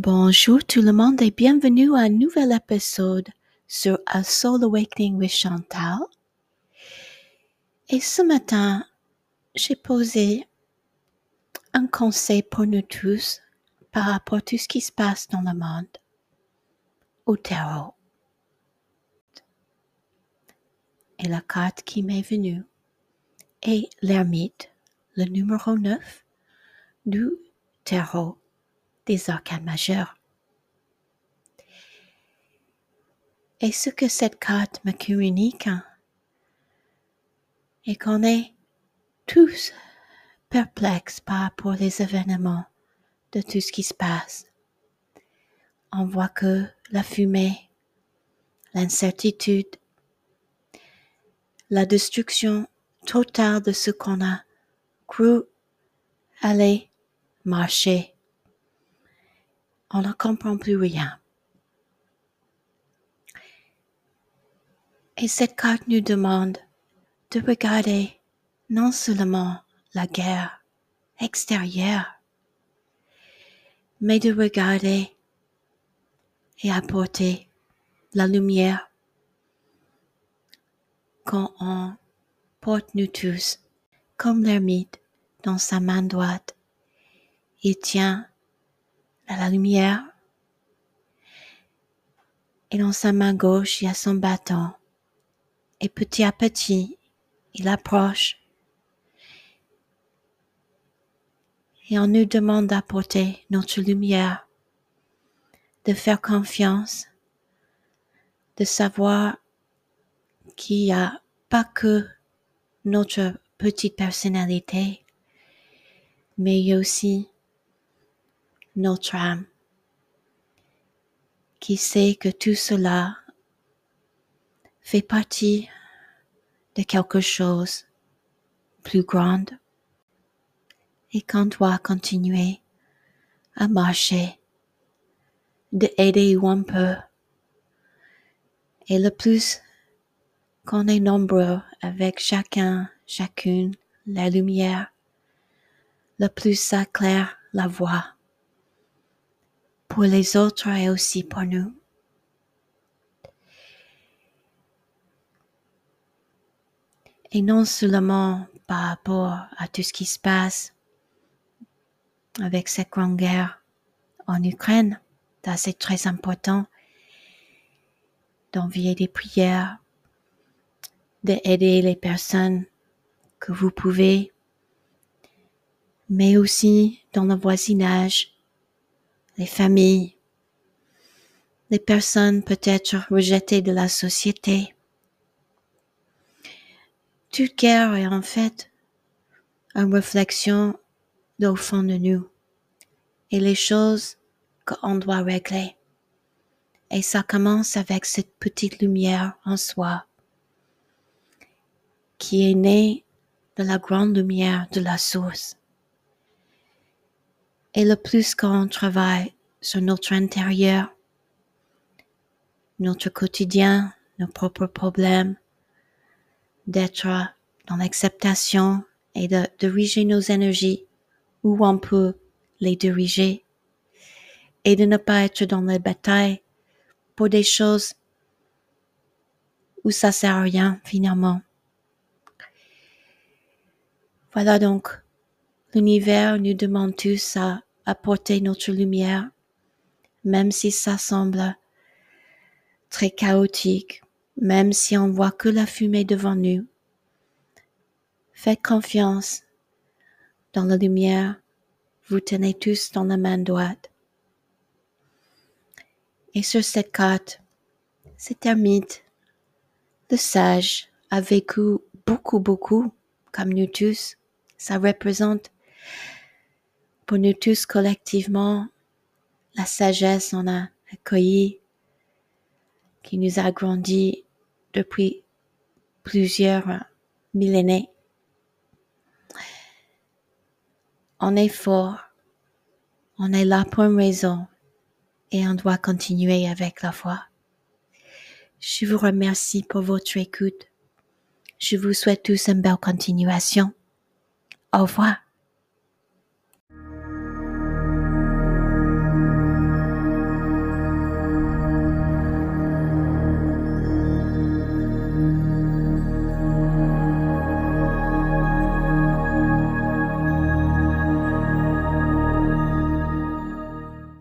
Bonjour tout le monde et bienvenue à un nouvel épisode sur A Soul Awakening with Chantal. Et ce matin, j'ai posé un conseil pour nous tous par rapport à tout ce qui se passe dans le monde au tarot. Et la carte qui m'est venue est l'ermite, le numéro 9 du tarot des arcanes majeurs. Et ce que cette carte me communique hein, est qu'on est tous perplexes par rapport aux événements de tout ce qui se passe? On voit que la fumée, l'incertitude, la destruction totale de ce qu'on a cru aller marcher on ne comprend plus rien. Et cette carte nous demande de regarder non seulement la guerre extérieure, mais de regarder et apporter la lumière quand on porte nous tous comme l'ermite dans sa main droite. Il tient à la lumière. Et dans sa main gauche, il y a son bâton. Et petit à petit, il approche. Et on nous demande d'apporter notre lumière, de faire confiance, de savoir qu'il n'y a pas que notre petite personnalité, mais il y a aussi notre âme, qui sait que tout cela fait partie de quelque chose plus grand et qu'on doit continuer à marcher, de aider où on peut. Et le plus qu'on est nombreux avec chacun, chacune, la lumière, le plus ça claire la voie pour les autres et aussi pour nous. Et non seulement par rapport à tout ce qui se passe avec cette grande guerre en Ukraine, c'est très important d'envier des prières, d'aider les personnes que vous pouvez, mais aussi dans le voisinage, les familles, les personnes peut-être rejetées de la société. Toute guerre est en fait une réflexion au fond de nous et les choses qu'on doit régler. Et ça commence avec cette petite lumière en soi qui est née de la grande lumière de la source. Et le plus qu'on travaille sur notre intérieur, notre quotidien, nos propres problèmes, d'être dans l'acceptation et de diriger nos énergies où on peut les diriger et de ne pas être dans la bataille pour des choses où ça sert à rien finalement. Voilà donc, l'univers nous demande tous à apporter notre lumière, même si ça semble très chaotique, même si on voit que la fumée devant nous. Faites confiance dans la lumière, vous tenez tous dans la main droite. Et sur cette carte, c'est un mythe. Le sage a vécu beaucoup, beaucoup, comme nous tous. Ça représente pour nous tous collectivement, la sagesse on a accueilli, qui nous a grandi depuis plusieurs millénaires. On est fort, on est là pour une raison et on doit continuer avec la foi. Je vous remercie pour votre écoute. Je vous souhaite tous une belle continuation. Au revoir.